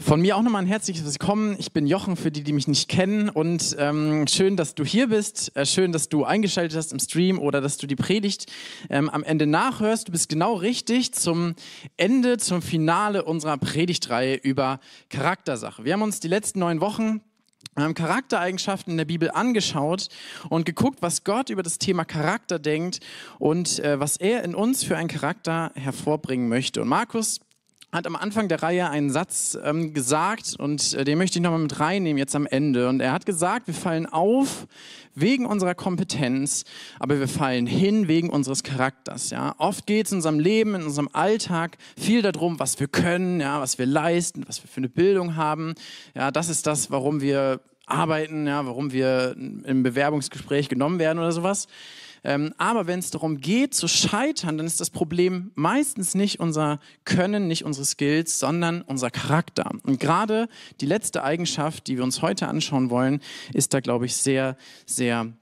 Von mir auch nochmal ein herzliches Willkommen. Ich bin Jochen, für die, die mich nicht kennen. Und ähm, schön, dass du hier bist. Äh, schön, dass du eingeschaltet hast im Stream oder dass du die Predigt ähm, am Ende nachhörst. Du bist genau richtig zum Ende, zum Finale unserer Predigtreihe über Charaktersache. Wir haben uns die letzten neun Wochen ähm, Charaktereigenschaften in der Bibel angeschaut und geguckt, was Gott über das Thema Charakter denkt und äh, was er in uns für einen Charakter hervorbringen möchte. Und Markus hat am Anfang der Reihe einen Satz ähm, gesagt und äh, den möchte ich nochmal mit reinnehmen jetzt am Ende. Und er hat gesagt, wir fallen auf wegen unserer Kompetenz, aber wir fallen hin wegen unseres Charakters. Ja? Oft geht es in unserem Leben, in unserem Alltag viel darum, was wir können, ja, was wir leisten, was wir für eine Bildung haben. Ja, das ist das, warum wir arbeiten, ja, warum wir im Bewerbungsgespräch genommen werden oder sowas. Ähm, aber wenn es darum geht zu scheitern, dann ist das Problem meistens nicht unser Können, nicht unsere Skills, sondern unser Charakter. Und gerade die letzte Eigenschaft, die wir uns heute anschauen wollen, ist da, glaube ich, sehr, sehr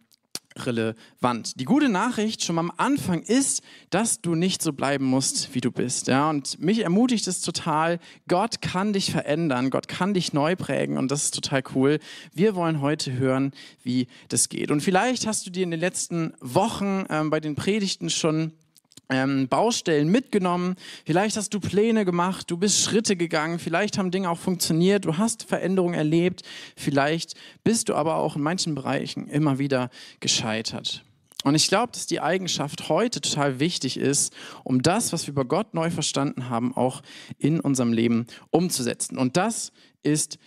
relevant. Die gute Nachricht schon am Anfang ist, dass du nicht so bleiben musst, wie du bist. Ja, und mich ermutigt es total. Gott kann dich verändern. Gott kann dich neu prägen. Und das ist total cool. Wir wollen heute hören, wie das geht. Und vielleicht hast du dir in den letzten Wochen ähm, bei den Predigten schon ähm, Baustellen mitgenommen. Vielleicht hast du Pläne gemacht, du bist Schritte gegangen, vielleicht haben Dinge auch funktioniert, du hast Veränderungen erlebt, vielleicht bist du aber auch in manchen Bereichen immer wieder gescheitert. Und ich glaube, dass die Eigenschaft heute total wichtig ist, um das, was wir über Gott neu verstanden haben, auch in unserem Leben umzusetzen. Und das ist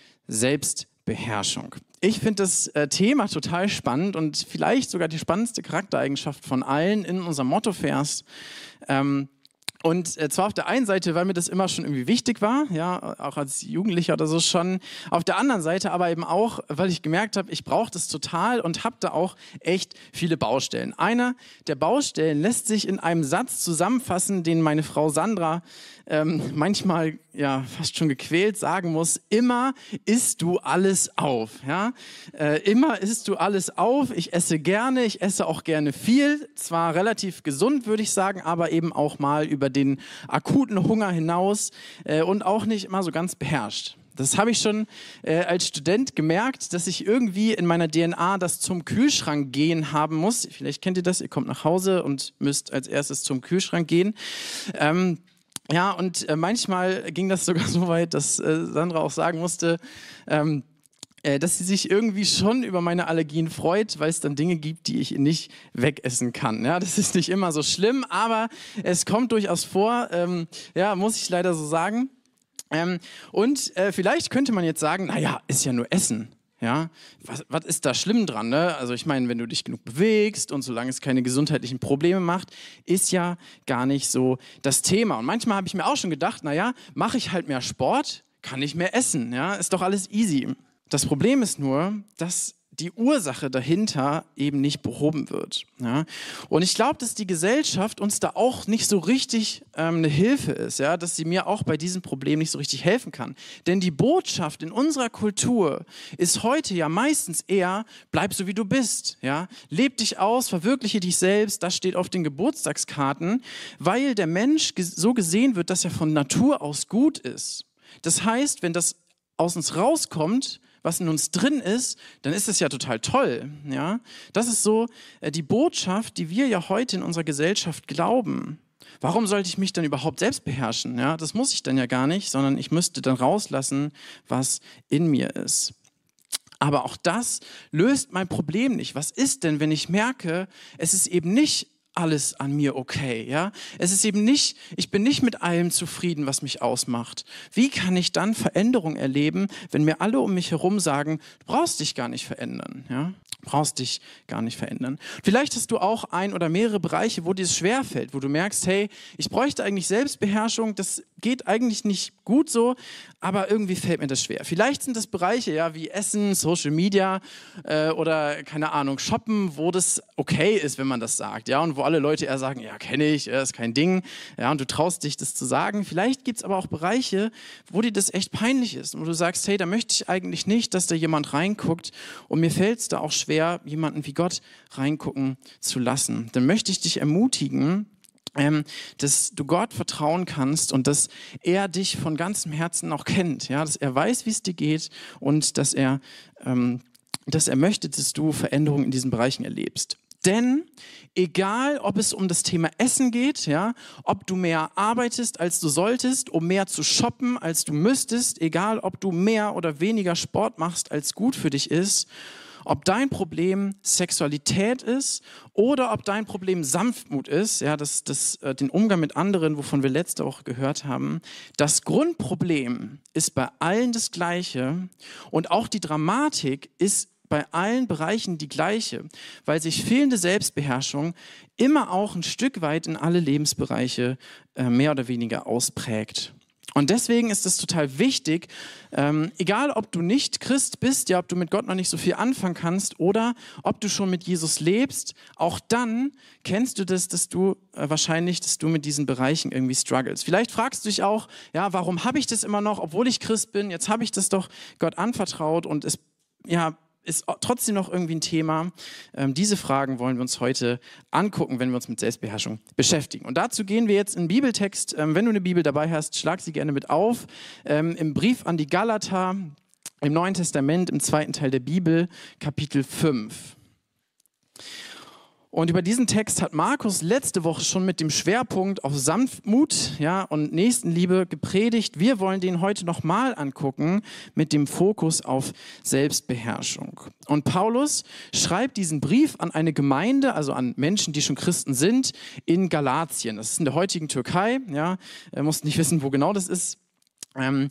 Selbstbeherrschung. Ich finde das äh, Thema total spannend und vielleicht sogar die spannendste Charaktereigenschaft von allen in unserem Mottovers. Ähm, und äh, zwar auf der einen Seite, weil mir das immer schon irgendwie wichtig war, ja, auch als Jugendlicher oder so schon. Auf der anderen Seite aber eben auch, weil ich gemerkt habe, ich brauche das total und habe da auch echt viele Baustellen. Einer der Baustellen lässt sich in einem Satz zusammenfassen, den meine Frau Sandra ähm, manchmal ja fast schon gequält sagen muss: Immer isst du alles auf, ja. Äh, immer isst du alles auf. Ich esse gerne, ich esse auch gerne viel. Zwar relativ gesund, würde ich sagen, aber eben auch mal über den akuten Hunger hinaus äh, und auch nicht immer so ganz beherrscht. Das habe ich schon äh, als Student gemerkt, dass ich irgendwie in meiner DNA das zum Kühlschrank gehen haben muss. Vielleicht kennt ihr das, ihr kommt nach Hause und müsst als erstes zum Kühlschrank gehen. Ähm, ja, und äh, manchmal ging das sogar so weit, dass äh, Sandra auch sagen musste, ähm, äh, dass sie sich irgendwie schon über meine Allergien freut, weil es dann Dinge gibt, die ich nicht wegessen kann. Ja, das ist nicht immer so schlimm, aber es kommt durchaus vor. Ähm, ja, muss ich leider so sagen. Ähm, und äh, vielleicht könnte man jetzt sagen, naja, ist ja nur Essen. Ja, was, was ist da schlimm dran? Ne? Also ich meine, wenn du dich genug bewegst und solange es keine gesundheitlichen Probleme macht, ist ja gar nicht so das Thema. Und manchmal habe ich mir auch schon gedacht, naja, mache ich halt mehr Sport, kann ich mehr essen. Ja, ist doch alles easy. Das Problem ist nur, dass die Ursache dahinter eben nicht behoben wird. Ja? Und ich glaube, dass die Gesellschaft uns da auch nicht so richtig ähm, eine Hilfe ist, ja? dass sie mir auch bei diesem Problem nicht so richtig helfen kann. Denn die Botschaft in unserer Kultur ist heute ja meistens eher, bleib so wie du bist. Ja? Leb dich aus, verwirkliche dich selbst, das steht auf den Geburtstagskarten, weil der Mensch so gesehen wird, dass er von Natur aus gut ist. Das heißt, wenn das aus uns rauskommt, was in uns drin ist, dann ist es ja total toll. Ja? Das ist so äh, die Botschaft, die wir ja heute in unserer Gesellschaft glauben. Warum sollte ich mich dann überhaupt selbst beherrschen? Ja, das muss ich dann ja gar nicht, sondern ich müsste dann rauslassen, was in mir ist. Aber auch das löst mein Problem nicht. Was ist denn, wenn ich merke, es ist eben nicht alles an mir okay, ja? Es ist eben nicht, ich bin nicht mit allem zufrieden, was mich ausmacht. Wie kann ich dann Veränderung erleben, wenn mir alle um mich herum sagen, du brauchst dich gar nicht verändern, ja? brauchst dich gar nicht verändern. Vielleicht hast du auch ein oder mehrere Bereiche, wo dir es schwerfällt, wo du merkst, hey, ich bräuchte eigentlich Selbstbeherrschung, das geht eigentlich nicht gut so, aber irgendwie fällt mir das schwer. Vielleicht sind das Bereiche, ja, wie Essen, Social Media äh, oder keine Ahnung, Shoppen, wo das okay ist, wenn man das sagt, ja, und wo alle Leute eher sagen, ja, kenne ich, ja, ist kein Ding, ja, und du traust dich, das zu sagen. Vielleicht gibt es aber auch Bereiche, wo dir das echt peinlich ist und wo du sagst, hey, da möchte ich eigentlich nicht, dass da jemand reinguckt und mir fällt es da auch schwer, jemanden wie Gott reingucken zu lassen. Dann möchte ich dich ermutigen, ähm, dass du Gott vertrauen kannst und dass er dich von ganzem Herzen auch kennt, ja, dass er weiß, wie es dir geht und dass er, ähm, dass er möchte, dass du Veränderungen in diesen Bereichen erlebst. Denn egal, ob es um das Thema Essen geht, ja, ob du mehr arbeitest, als du solltest, um mehr zu shoppen, als du müsstest, egal, ob du mehr oder weniger Sport machst, als gut für dich ist, ob dein Problem Sexualität ist oder ob dein Problem Sanftmut ist, ja, das, das, äh, den Umgang mit anderen, wovon wir letzte Woche gehört haben, das Grundproblem ist bei allen das gleiche und auch die Dramatik ist bei allen Bereichen die gleiche, weil sich fehlende Selbstbeherrschung immer auch ein Stück weit in alle Lebensbereiche äh, mehr oder weniger ausprägt. Und deswegen ist es total wichtig, ähm, egal ob du nicht Christ bist, ja, ob du mit Gott noch nicht so viel anfangen kannst oder ob du schon mit Jesus lebst, auch dann kennst du das, dass du äh, wahrscheinlich, dass du mit diesen Bereichen irgendwie struggles. Vielleicht fragst du dich auch, ja, warum habe ich das immer noch, obwohl ich Christ bin? Jetzt habe ich das doch Gott anvertraut und es ja, ist trotzdem noch irgendwie ein Thema. Ähm, diese Fragen wollen wir uns heute angucken, wenn wir uns mit Selbstbeherrschung beschäftigen. Und dazu gehen wir jetzt in den Bibeltext. Ähm, wenn du eine Bibel dabei hast, schlag sie gerne mit auf. Ähm, Im Brief an die Galater, im Neuen Testament, im zweiten Teil der Bibel, Kapitel 5. Und über diesen Text hat Markus letzte Woche schon mit dem Schwerpunkt auf Sanftmut ja, und Nächstenliebe gepredigt. Wir wollen den heute nochmal angucken mit dem Fokus auf Selbstbeherrschung. Und Paulus schreibt diesen Brief an eine Gemeinde, also an Menschen, die schon Christen sind, in Galatien. Das ist in der heutigen Türkei. Ja, er muss nicht wissen, wo genau das ist. Ähm,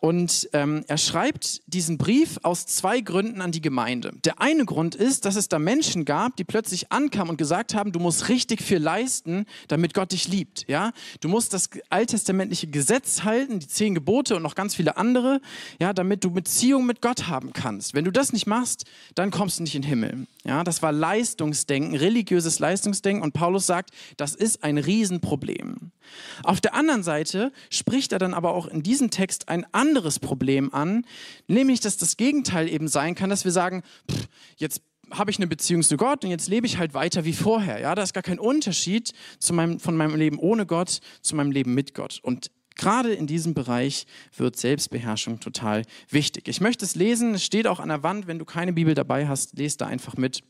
und ähm, er schreibt diesen Brief aus zwei Gründen an die Gemeinde. Der eine Grund ist, dass es da Menschen gab, die plötzlich ankamen und gesagt haben, du musst richtig viel leisten, damit Gott dich liebt. Ja, du musst das alttestamentliche Gesetz halten, die zehn Gebote und noch ganz viele andere, ja, damit du Beziehung mit Gott haben kannst. Wenn du das nicht machst, dann kommst du nicht in den Himmel. Ja, das war Leistungsdenken, religiöses Leistungsdenken. Und Paulus sagt, das ist ein Riesenproblem. Auf der anderen Seite spricht er dann aber auch in diesem Text ein anderes Problem an, nämlich, dass das Gegenteil eben sein kann, dass wir sagen, pff, jetzt habe ich eine Beziehung zu Gott und jetzt lebe ich halt weiter wie vorher. Ja, da ist gar kein Unterschied zu meinem, von meinem Leben ohne Gott zu meinem Leben mit Gott. Und gerade in diesem Bereich wird Selbstbeherrschung total wichtig. Ich möchte es lesen, es steht auch an der Wand, wenn du keine Bibel dabei hast, lest da einfach mit.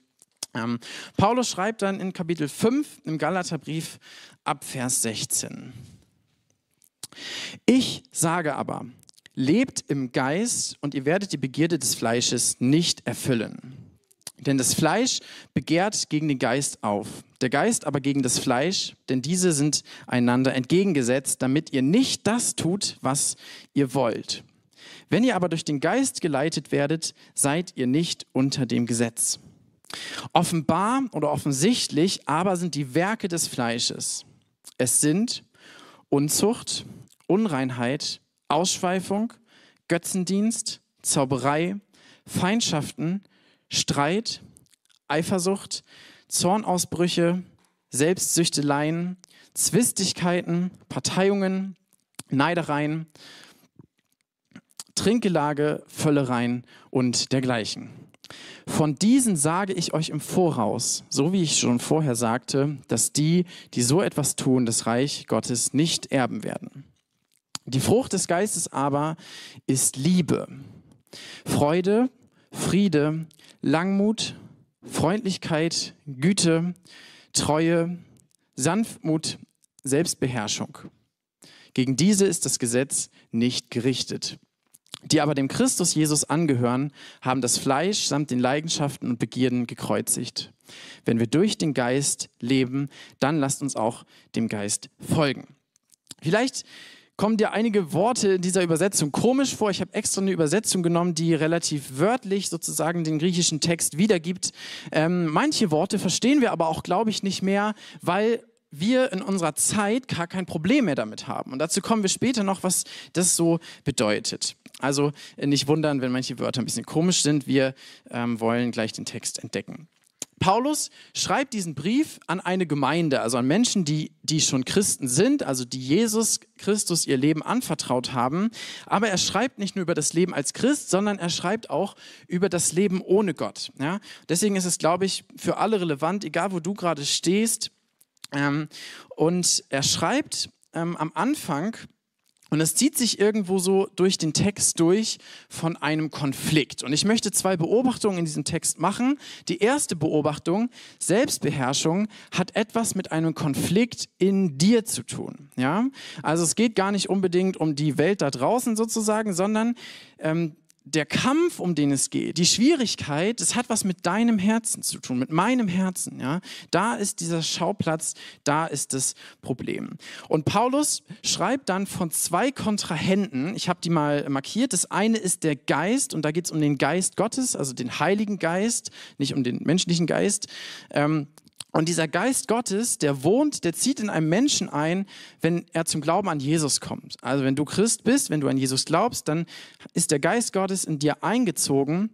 Ähm, Paulus schreibt dann in Kapitel 5 im Galaterbrief ab Vers 16. Ich sage aber, lebt im Geist und ihr werdet die Begierde des Fleisches nicht erfüllen. Denn das Fleisch begehrt gegen den Geist auf, der Geist aber gegen das Fleisch, denn diese sind einander entgegengesetzt, damit ihr nicht das tut, was ihr wollt. Wenn ihr aber durch den Geist geleitet werdet, seid ihr nicht unter dem Gesetz. Offenbar oder offensichtlich aber sind die Werke des Fleisches. Es sind Unzucht, Unreinheit, Ausschweifung, Götzendienst, Zauberei, Feindschaften, Streit, Eifersucht, Zornausbrüche, Selbstsüchteleien, Zwistigkeiten, Parteiungen, Neidereien, Trinkgelage, Völlereien und dergleichen. Von diesen sage ich euch im Voraus, so wie ich schon vorher sagte, dass die, die so etwas tun, das Reich Gottes nicht erben werden. Die Frucht des Geistes aber ist Liebe, Freude, Friede, Langmut, Freundlichkeit, Güte, Treue, Sanftmut, Selbstbeherrschung. Gegen diese ist das Gesetz nicht gerichtet die aber dem Christus Jesus angehören, haben das Fleisch samt den Leidenschaften und Begierden gekreuzigt. Wenn wir durch den Geist leben, dann lasst uns auch dem Geist folgen. Vielleicht kommen dir einige Worte in dieser Übersetzung komisch vor. Ich habe extra eine Übersetzung genommen, die relativ wörtlich sozusagen den griechischen Text wiedergibt. Ähm, manche Worte verstehen wir aber auch, glaube ich, nicht mehr, weil wir in unserer Zeit gar kein Problem mehr damit haben. Und dazu kommen wir später noch, was das so bedeutet. Also nicht wundern, wenn manche Wörter ein bisschen komisch sind. Wir ähm, wollen gleich den Text entdecken. Paulus schreibt diesen Brief an eine Gemeinde, also an Menschen, die, die schon Christen sind, also die Jesus Christus ihr Leben anvertraut haben. Aber er schreibt nicht nur über das Leben als Christ, sondern er schreibt auch über das Leben ohne Gott. Ja? Deswegen ist es, glaube ich, für alle relevant, egal wo du gerade stehst, Ähm, und er schreibt ähm, am Anfang, und es zieht sich irgendwo so durch den Text durch von einem Konflikt. Und ich möchte zwei Beobachtungen in diesem Text machen. Die erste Beobachtung, Selbstbeherrschung, hat etwas mit einem Konflikt in dir zu tun. Ja? Also es geht gar nicht unbedingt um die Welt da draußen sozusagen, sondern ähm, der Kampf, um den es geht, die Schwierigkeit, das hat was mit deinem Herzen zu tun, mit meinem Herzen. Ja? Da ist dieser Schauplatz, da ist das Problem. Und Paulus schreibt dann von zwei Kontrahenten, ich habe die mal markiert. Das eine ist der Geist, und da geht es um den Geist Gottes, also den Heiligen Geist, nicht um den menschlichen Geist. Ähm, und dieser Geist Gottes, der wohnt, der zieht in einem Menschen ein, wenn er zum Glauben an Jesus kommt. Also wenn du Christ bist, wenn du an Jesus glaubst, dann ist der Geist Gottes in dir eingezogen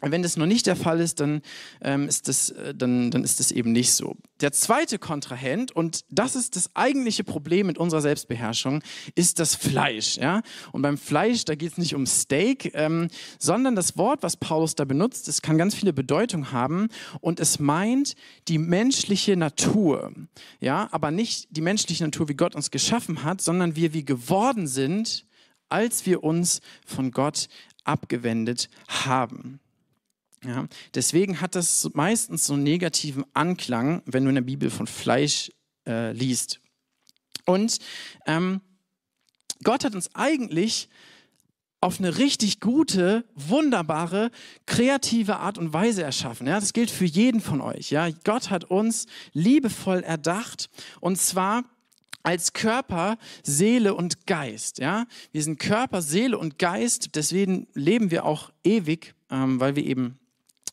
wenn das noch nicht der Fall ist, dann, ähm, ist das, äh, dann, dann ist das eben nicht so. Der zweite Kontrahent, und das ist das eigentliche Problem mit unserer Selbstbeherrschung, ist das Fleisch. Ja? Und beim Fleisch, da geht es nicht um Steak, ähm, sondern das Wort, was Paulus da benutzt, das kann ganz viele Bedeutungen haben und es meint die menschliche Natur. Ja? Aber nicht die menschliche Natur, wie Gott uns geschaffen hat, sondern wir wie geworden sind, als wir uns von Gott abgewendet haben. Ja, deswegen hat das meistens so einen negativen Anklang, wenn du in der Bibel von Fleisch äh, liest. Und ähm, Gott hat uns eigentlich auf eine richtig gute, wunderbare, kreative Art und Weise erschaffen. Ja, das gilt für jeden von euch. Ja, Gott hat uns liebevoll erdacht und zwar als Körper, Seele und Geist. Ja, wir sind Körper, Seele und Geist. Deswegen leben wir auch ewig, ähm, weil wir eben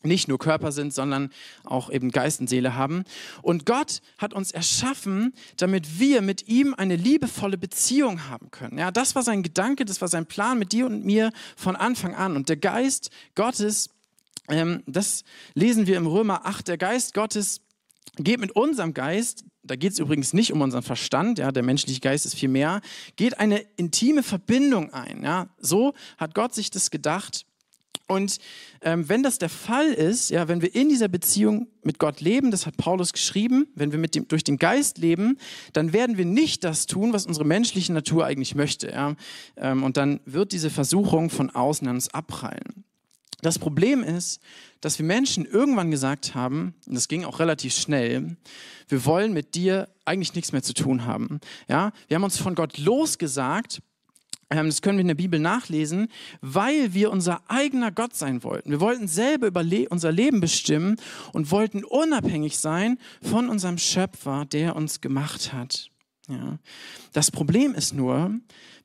nicht nur Körper sind, sondern auch eben Geist und Seele haben. Und Gott hat uns erschaffen, damit wir mit ihm eine liebevolle Beziehung haben können. Ja, das war sein Gedanke, das war sein Plan mit dir und mir von Anfang an. Und der Geist Gottes, ähm, das lesen wir im Römer 8, der Geist Gottes geht mit unserem Geist, da geht es übrigens nicht um unseren Verstand, ja, der menschliche Geist ist viel mehr, geht eine intime Verbindung ein. Ja. So hat Gott sich das gedacht und ähm, wenn das der Fall ist, ja, wenn wir in dieser Beziehung mit Gott leben, das hat Paulus geschrieben, wenn wir mit dem, durch den Geist leben, dann werden wir nicht das tun, was unsere menschliche Natur eigentlich möchte. Ja? Ähm, und dann wird diese Versuchung von außen an uns abprallen. Das Problem ist, dass wir Menschen irgendwann gesagt haben, und das ging auch relativ schnell, wir wollen mit dir eigentlich nichts mehr zu tun haben. Ja? Wir haben uns von Gott losgesagt das können wir in der Bibel nachlesen, weil wir unser eigener Gott sein wollten. Wir wollten selber über unser Leben bestimmen und wollten unabhängig sein von unserem Schöpfer, der uns gemacht hat. Ja. Das Problem ist nur,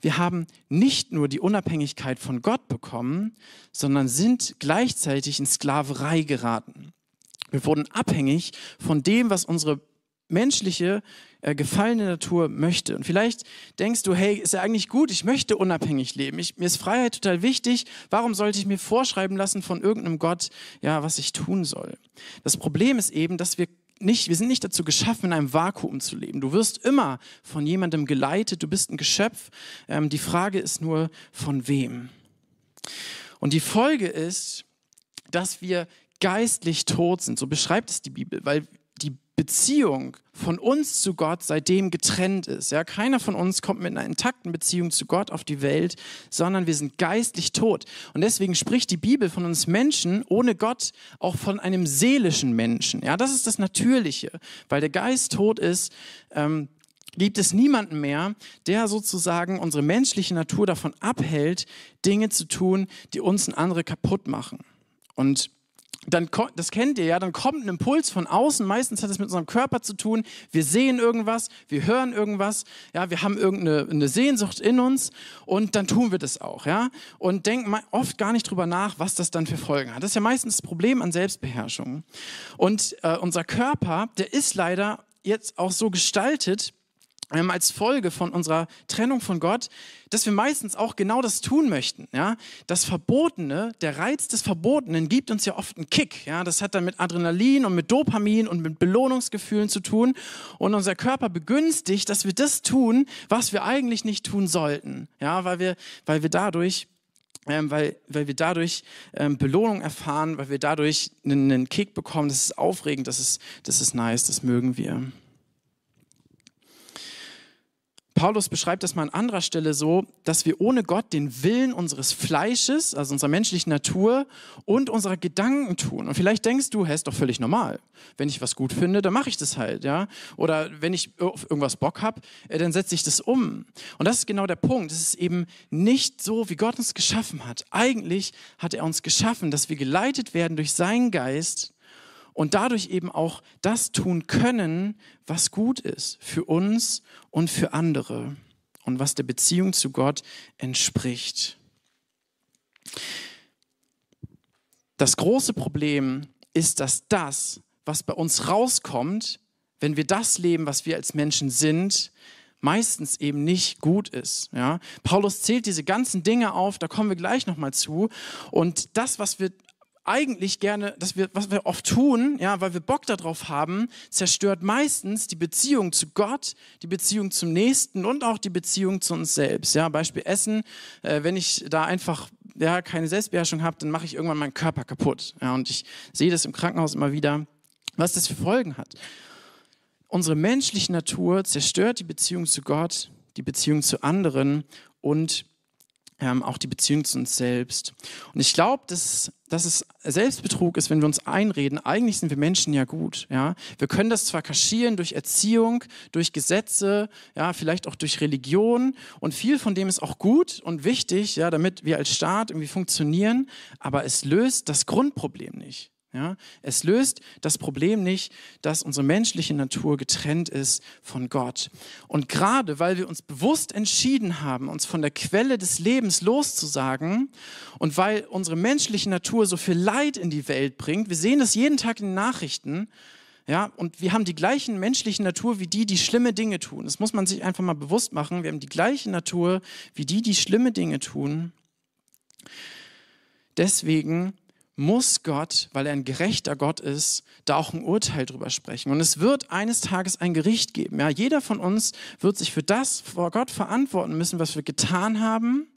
wir haben nicht nur die Unabhängigkeit von Gott bekommen, sondern sind gleichzeitig in Sklaverei geraten. Wir wurden abhängig von dem, was unsere menschliche äh, gefallene Natur möchte. Und vielleicht denkst du, hey, ist ja eigentlich gut, ich möchte unabhängig leben. Ich, mir ist Freiheit total wichtig. Warum sollte ich mir vorschreiben lassen von irgendeinem Gott, ja, was ich tun soll? Das Problem ist eben, dass wir nicht, wir sind nicht dazu geschaffen, in einem Vakuum zu leben. Du wirst immer von jemandem geleitet, du bist ein Geschöpf. Ähm, die Frage ist nur, von wem? Und die Folge ist, dass wir geistlich tot sind. So beschreibt es die Bibel, weil Beziehung von uns zu Gott seitdem getrennt ist. Ja, keiner von uns kommt mit einer intakten Beziehung zu Gott auf die Welt, sondern wir sind geistlich tot. Und deswegen spricht die Bibel von uns Menschen ohne Gott auch von einem seelischen Menschen. Ja, das ist das Natürliche, weil der Geist tot ist. Ähm, gibt es niemanden mehr, der sozusagen unsere menschliche Natur davon abhält, Dinge zu tun, die uns und andere kaputt machen. Und dann, das kennt ihr ja, dann kommt ein Impuls von außen, meistens hat es mit unserem Körper zu tun, wir sehen irgendwas, wir hören irgendwas, ja, wir haben irgendeine Sehnsucht in uns und dann tun wir das auch, ja, und denken oft gar nicht drüber nach, was das dann für Folgen hat. Das ist ja meistens das Problem an Selbstbeherrschung. Und äh, unser Körper, der ist leider jetzt auch so gestaltet, als Folge von unserer Trennung von Gott, dass wir meistens auch genau das tun möchten. Ja? Das Verbotene, der Reiz des Verbotenen gibt uns ja oft einen Kick. Ja? Das hat dann mit Adrenalin und mit Dopamin und mit Belohnungsgefühlen zu tun. Und unser Körper begünstigt, dass wir das tun, was wir eigentlich nicht tun sollten. Ja? Weil, wir, weil wir dadurch ähm, weil, weil wir dadurch ähm, Belohnung erfahren, weil wir dadurch einen, einen Kick bekommen. Das ist aufregend, das ist, das ist nice, das mögen wir. Paulus beschreibt das mal an anderer Stelle so, dass wir ohne Gott den Willen unseres Fleisches, also unserer menschlichen Natur und unserer Gedanken tun. Und vielleicht denkst du, hey, ist doch völlig normal. Wenn ich was gut finde, dann mache ich das halt, ja. Oder wenn ich auf irgendwas Bock habe, äh, dann setze ich das um. Und das ist genau der Punkt. Es ist eben nicht so, wie Gott uns geschaffen hat. Eigentlich hat er uns geschaffen, dass wir geleitet werden durch seinen Geist und dadurch eben auch das tun können, was gut ist für uns und für andere und was der Beziehung zu Gott entspricht. Das große Problem ist, dass das, was bei uns rauskommt, wenn wir das leben, was wir als Menschen sind, meistens eben nicht gut ist. Ja? Paulus zählt diese ganzen Dinge auf, da kommen wir gleich nochmal zu. Und das, was wir eigentlich gerne, dass wir, was wir oft tun, ja, weil wir Bock darauf haben, zerstört meistens die Beziehung zu Gott, die Beziehung zum Nächsten und auch die Beziehung zu uns selbst. Ja, Beispiel Essen. Äh, wenn ich da einfach ja, keine Selbstbeherrschung habe, dann mache ich irgendwann meinen Körper kaputt. Ja, und ich sehe das im Krankenhaus immer wieder, was das für Folgen hat. Unsere menschliche Natur zerstört die Beziehung zu Gott, die Beziehung zu anderen und ähm, auch die Beziehung zu uns selbst. Und ich glaube, dass, dass es Selbstbetrug ist, wenn wir uns einreden, eigentlich sind wir Menschen ja gut. Ja? Wir können das zwar kaschieren durch Erziehung, durch Gesetze, ja, vielleicht auch durch Religion und viel von dem ist auch gut und wichtig, ja, damit wir als Staat irgendwie funktionieren, aber es löst das Grundproblem nicht. Ja, es löst das Problem nicht, dass unsere menschliche Natur getrennt ist von Gott. Und gerade weil wir uns bewusst entschieden haben, uns von der Quelle des Lebens loszusagen und weil unsere menschliche Natur so viel Leid in die Welt bringt, wir sehen das jeden Tag in den Nachrichten, ja, und wir haben die gleichen menschliche Natur wie die, die schlimme Dinge tun. Das muss man sich einfach mal bewusst machen. Wir haben die gleiche Natur wie die, die schlimme Dinge tun. Deswegen muss Gott, weil er ein gerechter Gott ist, da auch ein Urteil drüber sprechen. Und es wird eines Tages ein Gericht geben. Ja, jeder von uns wird sich für das vor Gott verantworten müssen, was wir getan haben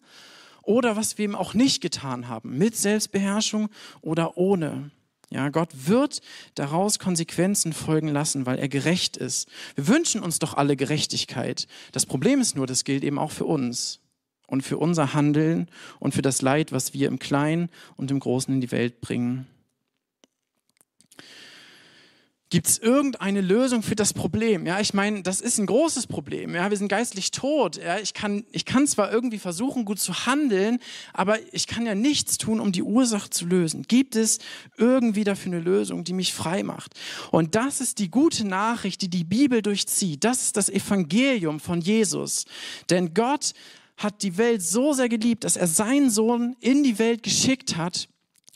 oder was wir eben auch nicht getan haben, mit Selbstbeherrschung oder ohne. Ja, Gott wird daraus Konsequenzen folgen lassen, weil er gerecht ist. Wir wünschen uns doch alle Gerechtigkeit. Das Problem ist nur, das gilt eben auch für uns und für unser Handeln und für das Leid, was wir im Kleinen und im Großen in die Welt bringen. Gibt es irgendeine Lösung für das Problem? Ja, ich meine, das ist ein großes Problem. Ja, wir sind geistlich tot. Ja, ich kann, ich kann zwar irgendwie versuchen, gut zu handeln, aber ich kann ja nichts tun, um die Ursache zu lösen. Gibt es irgendwie dafür eine Lösung, die mich frei macht? Und das ist die gute Nachricht, die die Bibel durchzieht. Das ist das Evangelium von Jesus. Denn Gott hat die Welt so sehr geliebt, dass er seinen Sohn in die Welt geschickt hat,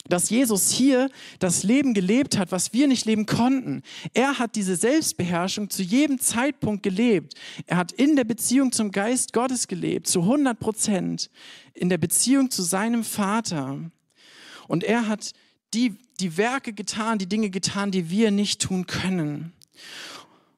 dass Jesus hier das Leben gelebt hat, was wir nicht leben konnten. Er hat diese Selbstbeherrschung zu jedem Zeitpunkt gelebt. Er hat in der Beziehung zum Geist Gottes gelebt, zu 100 Prozent, in der Beziehung zu seinem Vater. Und er hat die, die Werke getan, die Dinge getan, die wir nicht tun können.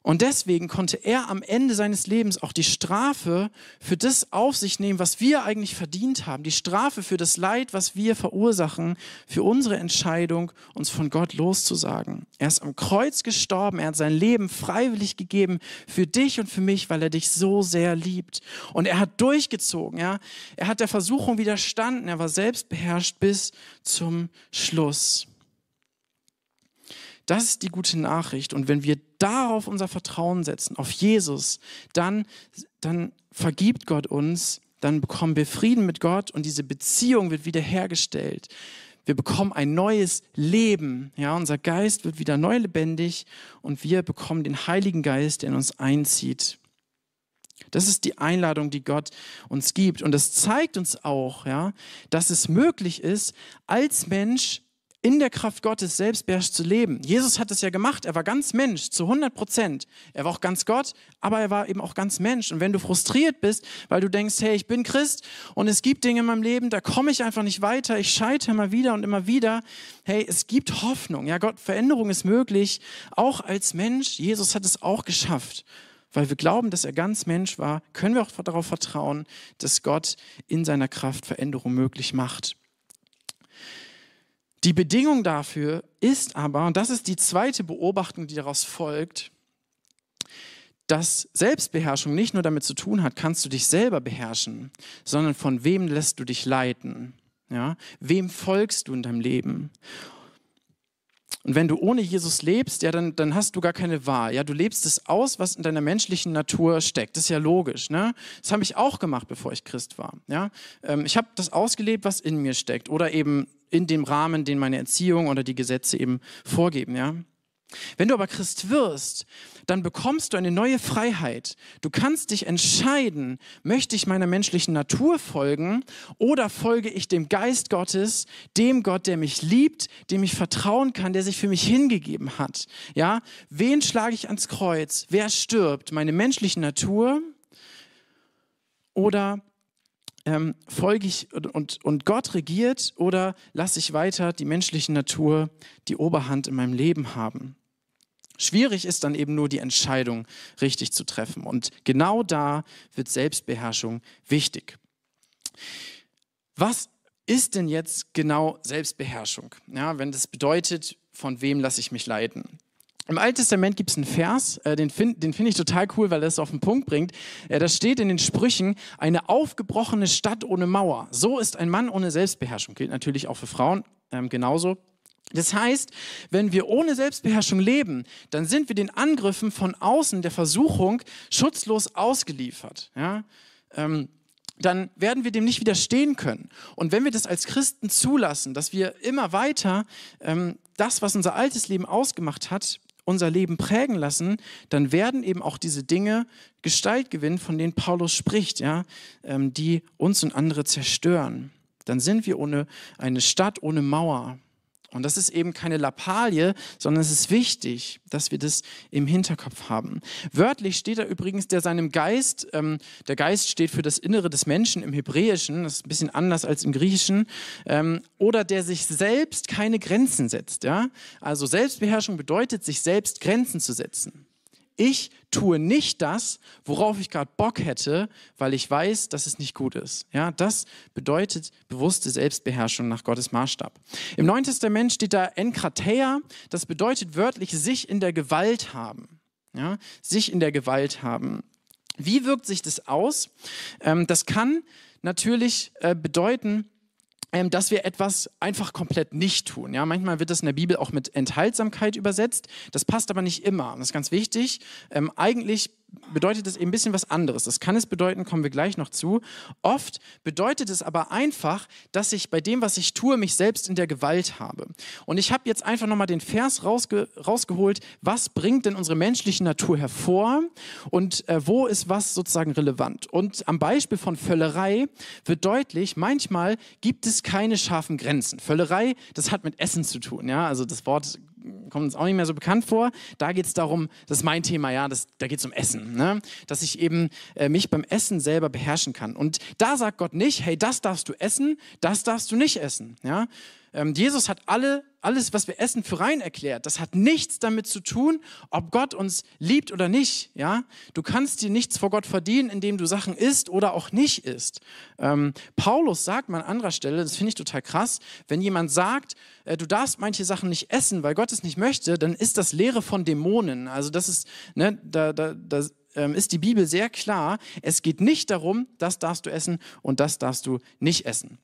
Und deswegen konnte er am Ende seines Lebens auch die Strafe für das auf sich nehmen, was wir eigentlich verdient haben. Die Strafe für das Leid, was wir verursachen, für unsere Entscheidung, uns von Gott loszusagen. Er ist am Kreuz gestorben. Er hat sein Leben freiwillig gegeben für dich und für mich, weil er dich so sehr liebt. Und er hat durchgezogen. Ja? Er hat der Versuchung widerstanden. Er war selbst beherrscht bis zum Schluss. Das ist die gute Nachricht. Und wenn wir darauf unser Vertrauen setzen, auf Jesus, dann, dann vergibt Gott uns, dann bekommen wir Frieden mit Gott und diese Beziehung wird wiederhergestellt. Wir bekommen ein neues Leben. Ja, unser Geist wird wieder neu lebendig und wir bekommen den Heiligen Geist, der in uns einzieht. Das ist die Einladung, die Gott uns gibt. Und das zeigt uns auch, ja, dass es möglich ist, als Mensch in der Kraft Gottes selbstbeherrscht zu leben. Jesus hat es ja gemacht. Er war ganz Mensch, zu 100 Prozent. Er war auch ganz Gott, aber er war eben auch ganz Mensch. Und wenn du frustriert bist, weil du denkst, hey, ich bin Christ und es gibt Dinge in meinem Leben, da komme ich einfach nicht weiter, ich scheitere immer wieder und immer wieder. Hey, es gibt Hoffnung. Ja, Gott, Veränderung ist möglich, auch als Mensch. Jesus hat es auch geschafft. Weil wir glauben, dass er ganz Mensch war, können wir auch darauf vertrauen, dass Gott in seiner Kraft Veränderung möglich macht. Die Bedingung dafür ist aber, und das ist die zweite Beobachtung, die daraus folgt, dass Selbstbeherrschung nicht nur damit zu tun hat, kannst du dich selber beherrschen, sondern von wem lässt du dich leiten? Ja? Wem folgst du in deinem Leben? Und wenn du ohne Jesus lebst, ja, dann, dann hast du gar keine Wahl. Ja, du lebst es aus, was in deiner menschlichen Natur steckt. Das ist ja logisch. Ne? Das habe ich auch gemacht, bevor ich Christ war. Ja? Ähm, ich habe das ausgelebt, was in mir steckt. Oder eben in dem Rahmen, den meine Erziehung oder die Gesetze eben vorgeben. Ja? Wenn du aber Christ wirst, dann bekommst du eine neue Freiheit. Du kannst dich entscheiden, möchte ich meiner menschlichen Natur folgen oder folge ich dem Geist Gottes, dem Gott, der mich liebt, dem ich vertrauen kann, der sich für mich hingegeben hat. Ja, wen schlage ich ans Kreuz? Wer stirbt? Meine menschliche Natur oder ähm, folge ich und, und, und Gott regiert oder lasse ich weiter die menschliche Natur die Oberhand in meinem Leben haben? Schwierig ist dann eben nur die Entscheidung richtig zu treffen. Und genau da wird Selbstbeherrschung wichtig. Was ist denn jetzt genau Selbstbeherrschung? Ja, wenn das bedeutet, von wem lasse ich mich leiten? Im Alten Testament gibt es einen Vers, äh, den finde find ich total cool, weil er es auf den Punkt bringt. Äh, da steht in den Sprüchen, eine aufgebrochene Stadt ohne Mauer. So ist ein Mann ohne Selbstbeherrschung. Gilt natürlich auch für Frauen ähm, genauso. Das heißt, wenn wir ohne Selbstbeherrschung leben, dann sind wir den Angriffen von außen, der Versuchung, schutzlos ausgeliefert. Ja? Ähm, dann werden wir dem nicht widerstehen können. Und wenn wir das als Christen zulassen, dass wir immer weiter ähm, das, was unser altes Leben ausgemacht hat, unser Leben prägen lassen, dann werden eben auch diese Dinge Gestalt gewinnen, von denen Paulus spricht, ja, ähm, die uns und andere zerstören. Dann sind wir ohne eine Stadt ohne Mauer. Und das ist eben keine Lappalie, sondern es ist wichtig, dass wir das im Hinterkopf haben. Wörtlich steht da übrigens, der seinem Geist, ähm, der Geist steht für das Innere des Menschen im Hebräischen, das ist ein bisschen anders als im Griechischen, ähm, oder der sich selbst keine Grenzen setzt. Ja? Also Selbstbeherrschung bedeutet, sich selbst Grenzen zu setzen. Ich tue nicht das, worauf ich gerade Bock hätte, weil ich weiß, dass es nicht gut ist. Ja, das bedeutet bewusste Selbstbeherrschung nach Gottes Maßstab. Im Neuen Testament steht da Enkrateia, das bedeutet wörtlich sich in der Gewalt haben. Ja, sich in der Gewalt haben. Wie wirkt sich das aus? Ähm, das kann natürlich äh, bedeuten, dass wir etwas einfach komplett nicht tun. Ja, manchmal wird das in der Bibel auch mit Enthaltsamkeit übersetzt. Das passt aber nicht immer. Das ist ganz wichtig. Ähm, eigentlich bedeutet es eben ein bisschen was anderes. Das kann es bedeuten, kommen wir gleich noch zu. Oft bedeutet es aber einfach, dass ich bei dem, was ich tue, mich selbst in der Gewalt habe. Und ich habe jetzt einfach nochmal den Vers rausge rausgeholt, was bringt denn unsere menschliche Natur hervor und äh, wo ist was sozusagen relevant. Und am Beispiel von Völlerei wird deutlich, manchmal gibt es keine scharfen Grenzen. Völlerei, das hat mit Essen zu tun. Ja? Also das Wort kommt uns auch nicht mehr so bekannt vor. Da geht es darum, das ist mein Thema, ja, das, da geht es um Essen, ne? dass ich eben äh, mich beim Essen selber beherrschen kann. Und da sagt Gott nicht, hey, das darfst du essen, das darfst du nicht essen. Ja? Ähm, Jesus hat alle, alles, was wir essen, für rein erklärt. Das hat nichts damit zu tun, ob Gott uns liebt oder nicht. Ja? Du kannst dir nichts vor Gott verdienen, indem du Sachen isst oder auch nicht isst. Ähm, Paulus sagt mal an anderer Stelle, das finde ich total krass, wenn jemand sagt, äh, du darfst manche Sachen nicht essen, weil Gott es nicht möchte, dann ist das Lehre von Dämonen. Also das ist, ne, da, da, da ähm, ist die Bibel sehr klar. Es geht nicht darum, das darfst du essen und das darfst du nicht essen.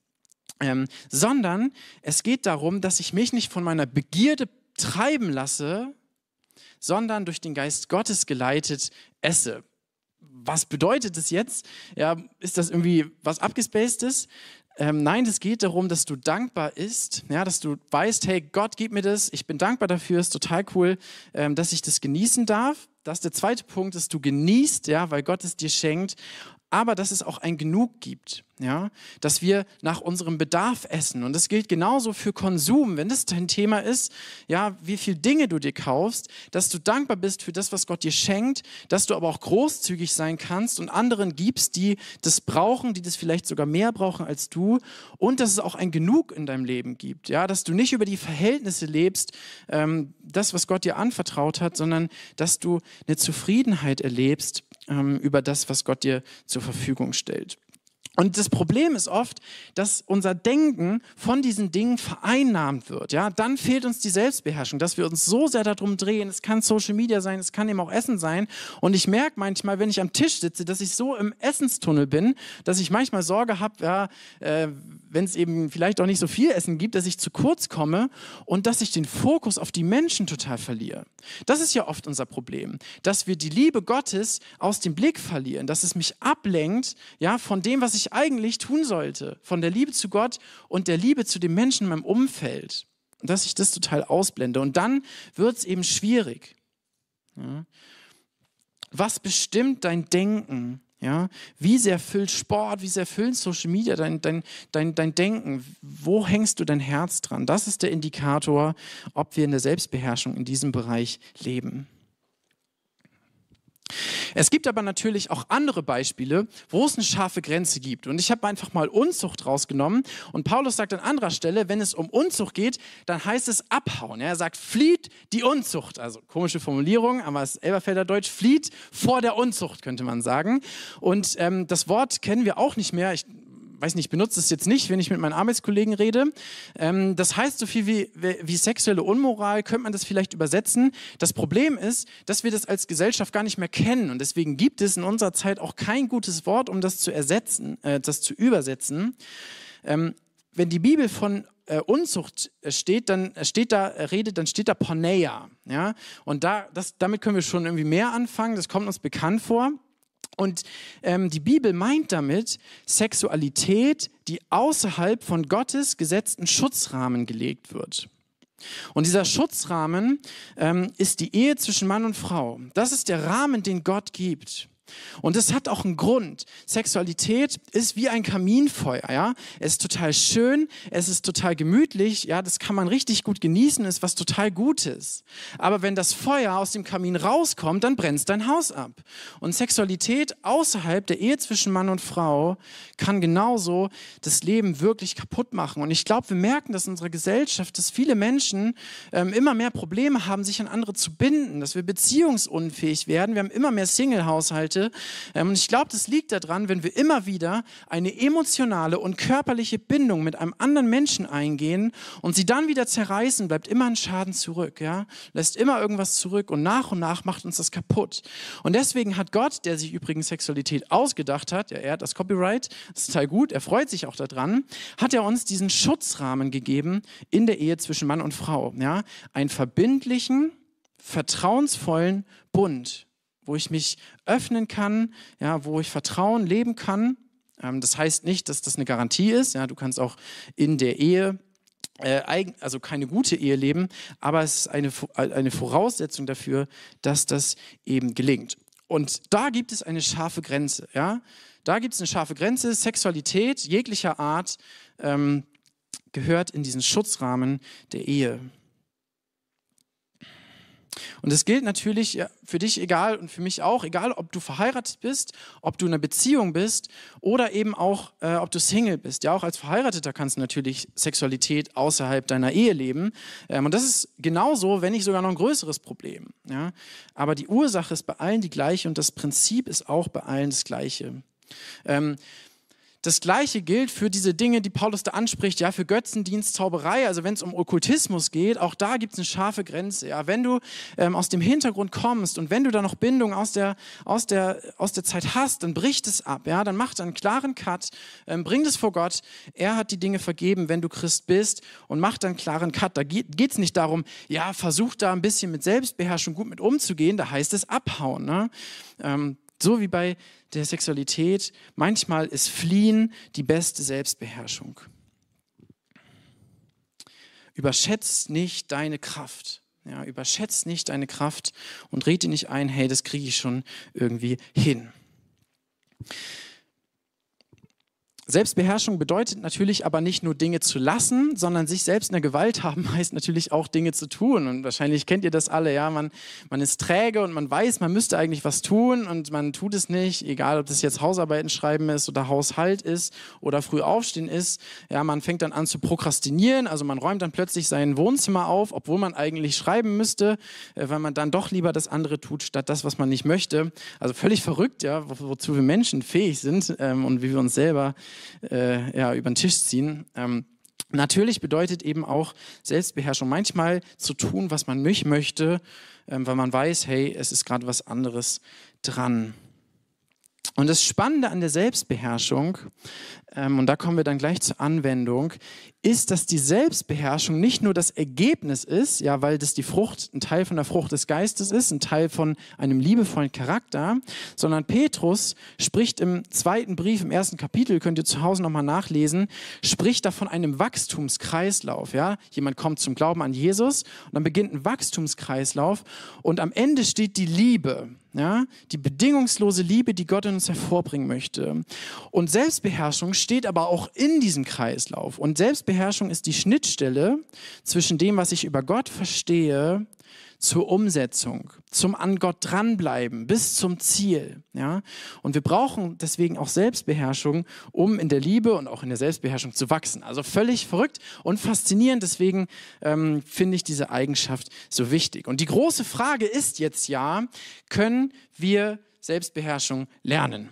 Ähm, sondern es geht darum, dass ich mich nicht von meiner Begierde treiben lasse, sondern durch den Geist Gottes geleitet esse. Was bedeutet das jetzt? Ja, ist das irgendwie was abgespacedes? Ähm, nein, es geht darum, dass du dankbar bist, ja, dass du weißt, hey, Gott gibt mir das, ich bin dankbar dafür, ist total cool, ähm, dass ich das genießen darf. Das ist der zweite Punkt, dass du genießt, ja, weil Gott es dir schenkt aber dass es auch ein Genug gibt, ja, dass wir nach unserem Bedarf essen. Und das gilt genauso für Konsum, wenn das dein Thema ist, ja, wie viel Dinge du dir kaufst, dass du dankbar bist für das, was Gott dir schenkt, dass du aber auch großzügig sein kannst und anderen gibst, die das brauchen, die das vielleicht sogar mehr brauchen als du. Und dass es auch ein Genug in deinem Leben gibt, ja, dass du nicht über die Verhältnisse lebst, ähm, das, was Gott dir anvertraut hat, sondern dass du eine Zufriedenheit erlebst ähm, über das, was Gott dir zur Verfügung stellt. Und das Problem ist oft, dass unser Denken von diesen Dingen vereinnahmt wird. Ja, dann fehlt uns die Selbstbeherrschung, dass wir uns so sehr darum drehen. Es kann Social Media sein, es kann eben auch Essen sein. Und ich merke manchmal, wenn ich am Tisch sitze, dass ich so im Essenstunnel bin, dass ich manchmal Sorge habe, ja, äh, wenn es eben vielleicht auch nicht so viel Essen gibt, dass ich zu kurz komme und dass ich den Fokus auf die Menschen total verliere. Das ist ja oft unser Problem, dass wir die Liebe Gottes aus dem Blick verlieren, dass es mich ablenkt, ja, von dem, was ich eigentlich tun sollte, von der Liebe zu Gott und der Liebe zu den Menschen in meinem Umfeld. Dass ich das total ausblende. Und dann wird es eben schwierig. Ja. Was bestimmt dein Denken? Ja, wie sehr füllt Sport, wie sehr füllt Social Media dein, dein, dein, dein Denken? Wo hängst du dein Herz dran? Das ist der Indikator, ob wir in der Selbstbeherrschung in diesem Bereich leben. Es gibt aber natürlich auch andere Beispiele, wo es eine scharfe Grenze gibt. Und ich habe einfach mal Unzucht rausgenommen. Und Paulus sagt an anderer Stelle, wenn es um Unzucht geht, dann heißt es abhauen. Er sagt, flieht die Unzucht. Also komische Formulierung, aber es ist Elberfelder Deutsch, flieht vor der Unzucht, könnte man sagen. Und ähm, das Wort kennen wir auch nicht mehr. Ich weiß nicht, ich benutze es jetzt nicht, wenn ich mit meinen Arbeitskollegen rede. Ähm, das heißt so viel wie, wie sexuelle Unmoral, könnte man das vielleicht übersetzen. Das Problem ist, dass wir das als Gesellschaft gar nicht mehr kennen und deswegen gibt es in unserer Zeit auch kein gutes Wort, um das zu ersetzen, äh, das zu übersetzen. Ähm, wenn die Bibel von äh, Unzucht steht, dann steht da redet, dann steht da Porneia, ja. Und da, das, damit können wir schon irgendwie mehr anfangen. Das kommt uns bekannt vor. Und ähm, die Bibel meint damit Sexualität, die außerhalb von Gottes gesetzten Schutzrahmen gelegt wird. Und dieser Schutzrahmen ähm, ist die Ehe zwischen Mann und Frau. Das ist der Rahmen, den Gott gibt. Und es hat auch einen Grund. Sexualität ist wie ein Kaminfeuer, ja. Es ist total schön, es ist total gemütlich, ja, das kann man richtig gut genießen, ist was total Gutes. Aber wenn das Feuer aus dem Kamin rauskommt, dann brennt dein Haus ab. Und Sexualität außerhalb der Ehe zwischen Mann und Frau kann genauso das Leben wirklich kaputt machen. Und ich glaube, wir merken das in unserer Gesellschaft, dass viele Menschen ähm, immer mehr Probleme haben, sich an andere zu binden, dass wir beziehungsunfähig werden. Wir haben immer mehr Single-Haushalte Geschichte. Ähm, und ich glaube, das liegt daran, wenn wir immer wieder eine emotionale und körperliche Bindung mit einem anderen Menschen eingehen und sie dann wieder zerreißen, bleibt immer ein Schaden zurück, ja? Lässt immer irgendwas zurück und nach und nach macht uns das kaputt. Und deswegen hat Gott, der sich übrigens Sexualität ausgedacht hat, ja, er hat das Copyright, das ist total gut, er freut sich auch daran, hat er uns diesen Schutzrahmen gegeben in der Ehe zwischen Mann und Frau, ja? Einen verbindlichen, vertrauensvollen Bund wo ich mich öffnen kann, ja, wo ich Vertrauen leben kann. Ähm, das heißt nicht, dass das eine Garantie ist. Ja, du kannst auch in der Ehe äh, also keine gute Ehe leben, aber es ist eine, eine Voraussetzung dafür, dass das eben gelingt. Und da gibt es eine scharfe Grenze. Ja? Da gibt es eine scharfe Grenze. Sexualität jeglicher Art ähm, gehört in diesen Schutzrahmen der Ehe. Und es gilt natürlich für dich egal und für mich auch, egal ob du verheiratet bist, ob du in einer Beziehung bist oder eben auch, äh, ob du Single bist. Ja, auch als Verheirateter kannst du natürlich Sexualität außerhalb deiner Ehe leben. Ähm, und das ist genauso, wenn nicht sogar noch ein größeres Problem. Ja? Aber die Ursache ist bei allen die gleiche und das Prinzip ist auch bei allen das gleiche. Ähm, das Gleiche gilt für diese Dinge, die Paulus da anspricht, ja, für Götzendienst, Zauberei, also wenn es um Okkultismus geht, auch da gibt es eine scharfe Grenze. Ja. Wenn du ähm, aus dem Hintergrund kommst und wenn du da noch Bindung aus der, aus der, aus der Zeit hast, dann bricht es ab, ja, dann mach einen klaren Cut, ähm, bring es vor Gott. Er hat die Dinge vergeben, wenn du Christ bist und mach dann einen klaren Cut. Da geht es nicht darum, ja, versuch da ein bisschen mit Selbstbeherrschung gut mit umzugehen, da heißt es abhauen. Ne? Ähm, so wie bei der Sexualität, manchmal ist Fliehen die beste Selbstbeherrschung. Überschätzt nicht deine Kraft. Ja, überschätzt nicht deine Kraft und red dir nicht ein, hey, das kriege ich schon irgendwie hin. Selbstbeherrschung bedeutet natürlich aber nicht nur Dinge zu lassen, sondern sich selbst in der Gewalt haben heißt natürlich auch Dinge zu tun. Und wahrscheinlich kennt ihr das alle, ja, man, man ist träge und man weiß, man müsste eigentlich was tun und man tut es nicht, egal ob das jetzt Hausarbeiten schreiben ist oder Haushalt ist oder früh aufstehen ist. Ja, man fängt dann an zu prokrastinieren, also man räumt dann plötzlich sein Wohnzimmer auf, obwohl man eigentlich schreiben müsste, äh, weil man dann doch lieber das andere tut, statt das, was man nicht möchte. Also völlig verrückt, ja, wo, wozu wir Menschen fähig sind ähm, und wie wir uns selber äh, ja, über den Tisch ziehen. Ähm, natürlich bedeutet eben auch Selbstbeherrschung manchmal zu tun, was man nicht möchte, ähm, weil man weiß, hey, es ist gerade was anderes dran. Und das Spannende an der Selbstbeherrschung, und da kommen wir dann gleich zur Anwendung, ist, dass die Selbstbeherrschung nicht nur das Ergebnis ist, ja, weil das die Frucht, ein Teil von der Frucht des Geistes ist, ein Teil von einem liebevollen Charakter, sondern Petrus spricht im zweiten Brief, im ersten Kapitel, könnt ihr zu Hause nochmal nachlesen, spricht da von einem Wachstumskreislauf, ja. Jemand kommt zum Glauben an Jesus und dann beginnt ein Wachstumskreislauf und am Ende steht die Liebe. Ja, die bedingungslose Liebe, die Gott in uns hervorbringen möchte. Und Selbstbeherrschung steht aber auch in diesem Kreislauf. Und Selbstbeherrschung ist die Schnittstelle zwischen dem, was ich über Gott verstehe, zur Umsetzung, zum an Gott dranbleiben, bis zum Ziel. Ja? Und wir brauchen deswegen auch Selbstbeherrschung, um in der Liebe und auch in der Selbstbeherrschung zu wachsen. Also völlig verrückt und faszinierend. Deswegen ähm, finde ich diese Eigenschaft so wichtig. Und die große Frage ist jetzt ja, können wir Selbstbeherrschung lernen?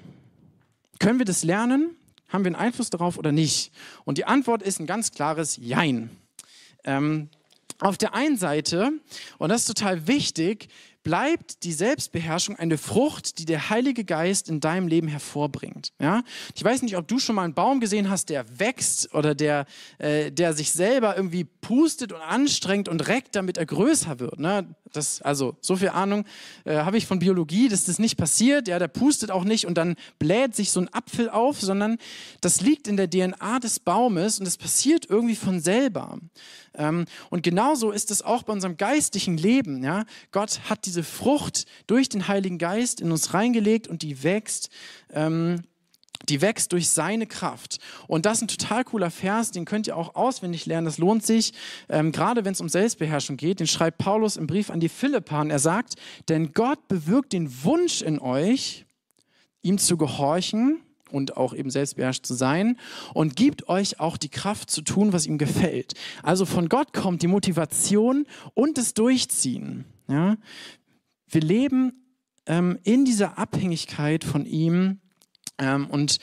Können wir das lernen? Haben wir einen Einfluss darauf oder nicht? Und die Antwort ist ein ganz klares Jein. Ähm, auf der einen Seite, und das ist total wichtig, bleibt die Selbstbeherrschung eine Frucht, die der Heilige Geist in deinem Leben hervorbringt. Ja? Ich weiß nicht, ob du schon mal einen Baum gesehen hast, der wächst oder der, äh, der sich selber irgendwie pustet und anstrengt und reckt, damit er größer wird. Ne? Das, also so viel Ahnung äh, habe ich von Biologie, dass das nicht passiert. Ja, der pustet auch nicht und dann bläht sich so ein Apfel auf, sondern das liegt in der DNA des Baumes und es passiert irgendwie von selber. Ähm, und genauso ist es auch bei unserem geistlichen Leben. Ja? Gott hat diese Frucht durch den Heiligen Geist in uns reingelegt und die wächst. Ähm, die wächst durch seine Kraft. Und das ist ein total cooler Vers, den könnt ihr auch auswendig lernen, das lohnt sich, ähm, gerade wenn es um Selbstbeherrschung geht. Den schreibt Paulus im Brief an die Philippan. Er sagt, denn Gott bewirkt den Wunsch in euch, ihm zu gehorchen und auch eben selbstbeherrscht zu sein und gibt euch auch die Kraft zu tun, was ihm gefällt. Also von Gott kommt die Motivation und das Durchziehen. Ja? Wir leben ähm, in dieser Abhängigkeit von ihm ähm, und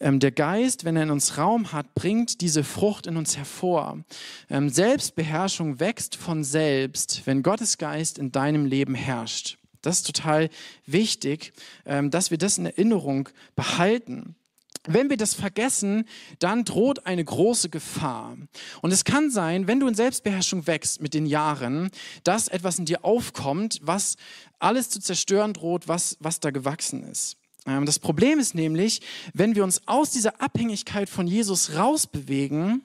ähm, der Geist, wenn er in uns Raum hat, bringt diese Frucht in uns hervor. Ähm, Selbstbeherrschung wächst von selbst, wenn Gottes Geist in deinem Leben herrscht. Das ist total wichtig, ähm, dass wir das in Erinnerung behalten. Wenn wir das vergessen, dann droht eine große Gefahr. Und es kann sein, wenn du in Selbstbeherrschung wächst mit den Jahren, dass etwas in dir aufkommt, was alles zu zerstören droht, was, was da gewachsen ist. Ähm, das Problem ist nämlich, wenn wir uns aus dieser Abhängigkeit von Jesus rausbewegen,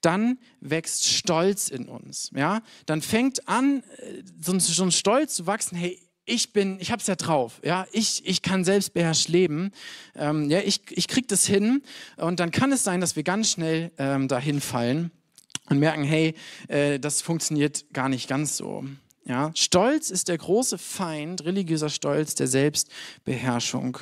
dann wächst Stolz in uns. Ja? Dann fängt an, äh, so ein Stolz zu wachsen, hey, ich bin, ich hab's ja drauf, ja, ich, ich kann selbstbeherrscht leben, ähm, ja, ich, ich krieg das hin und dann kann es sein, dass wir ganz schnell ähm, dahin fallen und merken, hey, äh, das funktioniert gar nicht ganz so. Ja, Stolz ist der große Feind, religiöser Stolz der Selbstbeherrschung.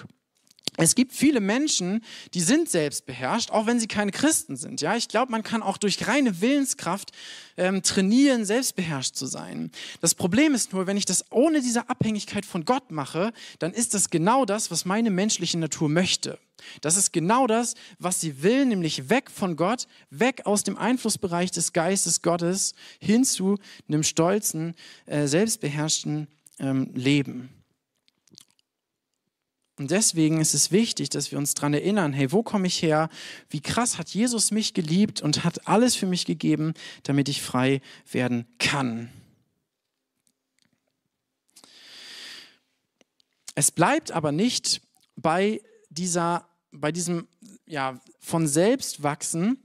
Es gibt viele Menschen, die sind selbstbeherrscht, auch wenn sie keine Christen sind. Ja, ich glaube, man kann auch durch reine Willenskraft ähm, trainieren, selbstbeherrscht zu sein. Das Problem ist nur, wenn ich das ohne diese Abhängigkeit von Gott mache, dann ist das genau das, was meine menschliche Natur möchte. Das ist genau das, was sie will, nämlich weg von Gott, weg aus dem Einflussbereich des Geistes Gottes hin zu einem stolzen, äh, selbstbeherrschten ähm, Leben. Und deswegen ist es wichtig, dass wir uns daran erinnern, hey, wo komme ich her? Wie krass hat Jesus mich geliebt und hat alles für mich gegeben, damit ich frei werden kann. Es bleibt aber nicht bei, dieser, bei diesem ja, von selbst wachsen,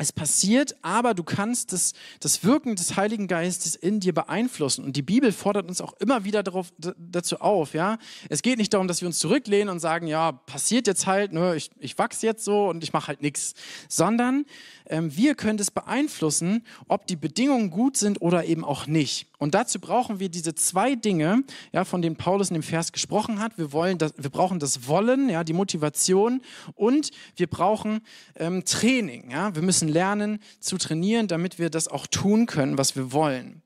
es passiert, aber du kannst das, das Wirken des Heiligen Geistes in dir beeinflussen. Und die Bibel fordert uns auch immer wieder darauf, dazu auf. Ja? Es geht nicht darum, dass wir uns zurücklehnen und sagen, ja, passiert jetzt halt, ne, ich, ich wachse jetzt so und ich mache halt nichts. Sondern ähm, wir können das beeinflussen, ob die Bedingungen gut sind oder eben auch nicht. Und dazu brauchen wir diese zwei Dinge, ja, von denen Paulus in dem Vers gesprochen hat. Wir, wollen das, wir brauchen das Wollen, ja, die Motivation und wir brauchen ähm, Training. Ja. Wir müssen lernen zu trainieren, damit wir das auch tun können, was wir wollen.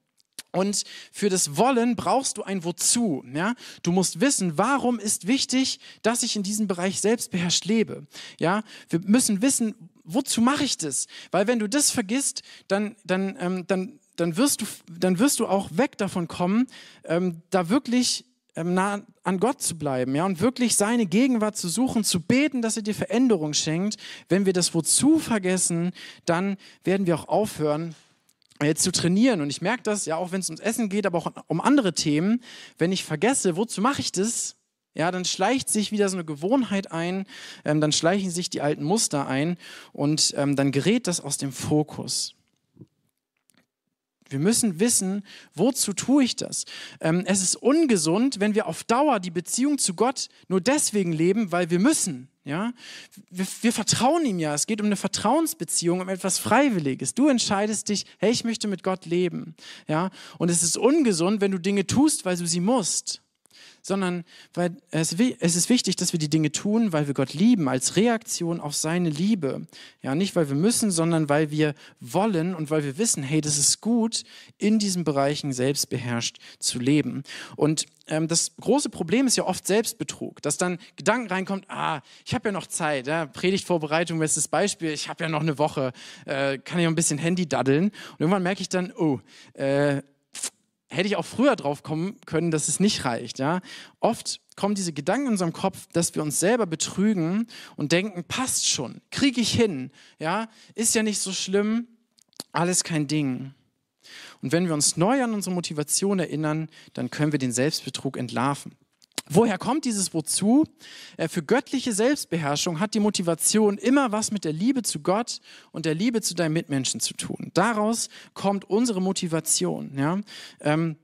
Und für das Wollen brauchst du ein Wozu. Ja? Du musst wissen, warum ist wichtig, dass ich in diesem Bereich selbstbeherrscht lebe. Ja? Wir müssen wissen, wozu mache ich das? Weil wenn du das vergisst, dann, dann, ähm, dann, dann, wirst du, dann wirst du auch weg davon kommen, ähm, da wirklich ähm, nah an Gott zu bleiben ja, und wirklich seine Gegenwart zu suchen, zu beten, dass er dir Veränderung schenkt. Wenn wir das Wozu vergessen, dann werden wir auch aufhören, äh, zu trainieren. Und ich merke das, ja, auch wenn es ums Essen geht, aber auch um andere Themen. Wenn ich vergesse, wozu mache ich das? Ja, dann schleicht sich wieder so eine Gewohnheit ein, ähm, dann schleichen sich die alten Muster ein und ähm, dann gerät das aus dem Fokus. Wir müssen wissen, wozu tue ich das? Ähm, es ist ungesund, wenn wir auf Dauer die Beziehung zu Gott nur deswegen leben, weil wir müssen. Ja? Wir, wir, vertrauen ihm ja. Es geht um eine Vertrauensbeziehung, um etwas Freiwilliges. Du entscheidest dich, hey, ich möchte mit Gott leben. Ja? Und es ist ungesund, wenn du Dinge tust, weil du sie musst sondern weil es, es ist wichtig, dass wir die Dinge tun, weil wir Gott lieben, als Reaktion auf seine Liebe. Ja, nicht weil wir müssen, sondern weil wir wollen und weil wir wissen, hey, das ist gut, in diesen Bereichen selbstbeherrscht zu leben. Und ähm, das große Problem ist ja oft Selbstbetrug, dass dann Gedanken reinkommt, ah, ich habe ja noch Zeit, ja, Predigtvorbereitung, bestes Beispiel, ich habe ja noch eine Woche, äh, kann ja ein bisschen Handy daddeln. Und irgendwann merke ich dann, oh, äh, hätte ich auch früher drauf kommen können, dass es nicht reicht. Ja? Oft kommen diese Gedanken in unserem Kopf, dass wir uns selber betrügen und denken, passt schon, kriege ich hin, ja, ist ja nicht so schlimm, alles kein Ding. Und wenn wir uns neu an unsere Motivation erinnern, dann können wir den Selbstbetrug entlarven. Woher kommt dieses Wozu? Äh, für göttliche Selbstbeherrschung hat die Motivation immer was mit der Liebe zu Gott und der Liebe zu deinen Mitmenschen zu tun. Daraus kommt unsere Motivation. Ja? Ähm,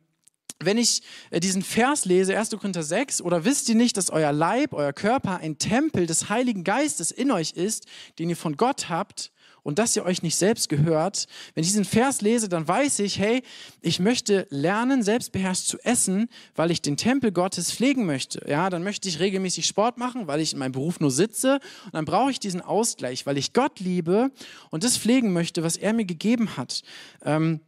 wenn ich äh, diesen Vers lese, 1. Korinther 6, oder wisst ihr nicht, dass euer Leib, euer Körper ein Tempel des Heiligen Geistes in euch ist, den ihr von Gott habt und dass ihr euch nicht selbst gehört. Wenn ich diesen Vers lese, dann weiß ich, hey, ich möchte lernen, selbstbeherrscht zu essen, weil ich den Tempel Gottes pflegen möchte. Ja, dann möchte ich regelmäßig Sport machen, weil ich in meinem Beruf nur sitze. Und dann brauche ich diesen Ausgleich, weil ich Gott liebe und das pflegen möchte, was er mir gegeben hat. Ähm,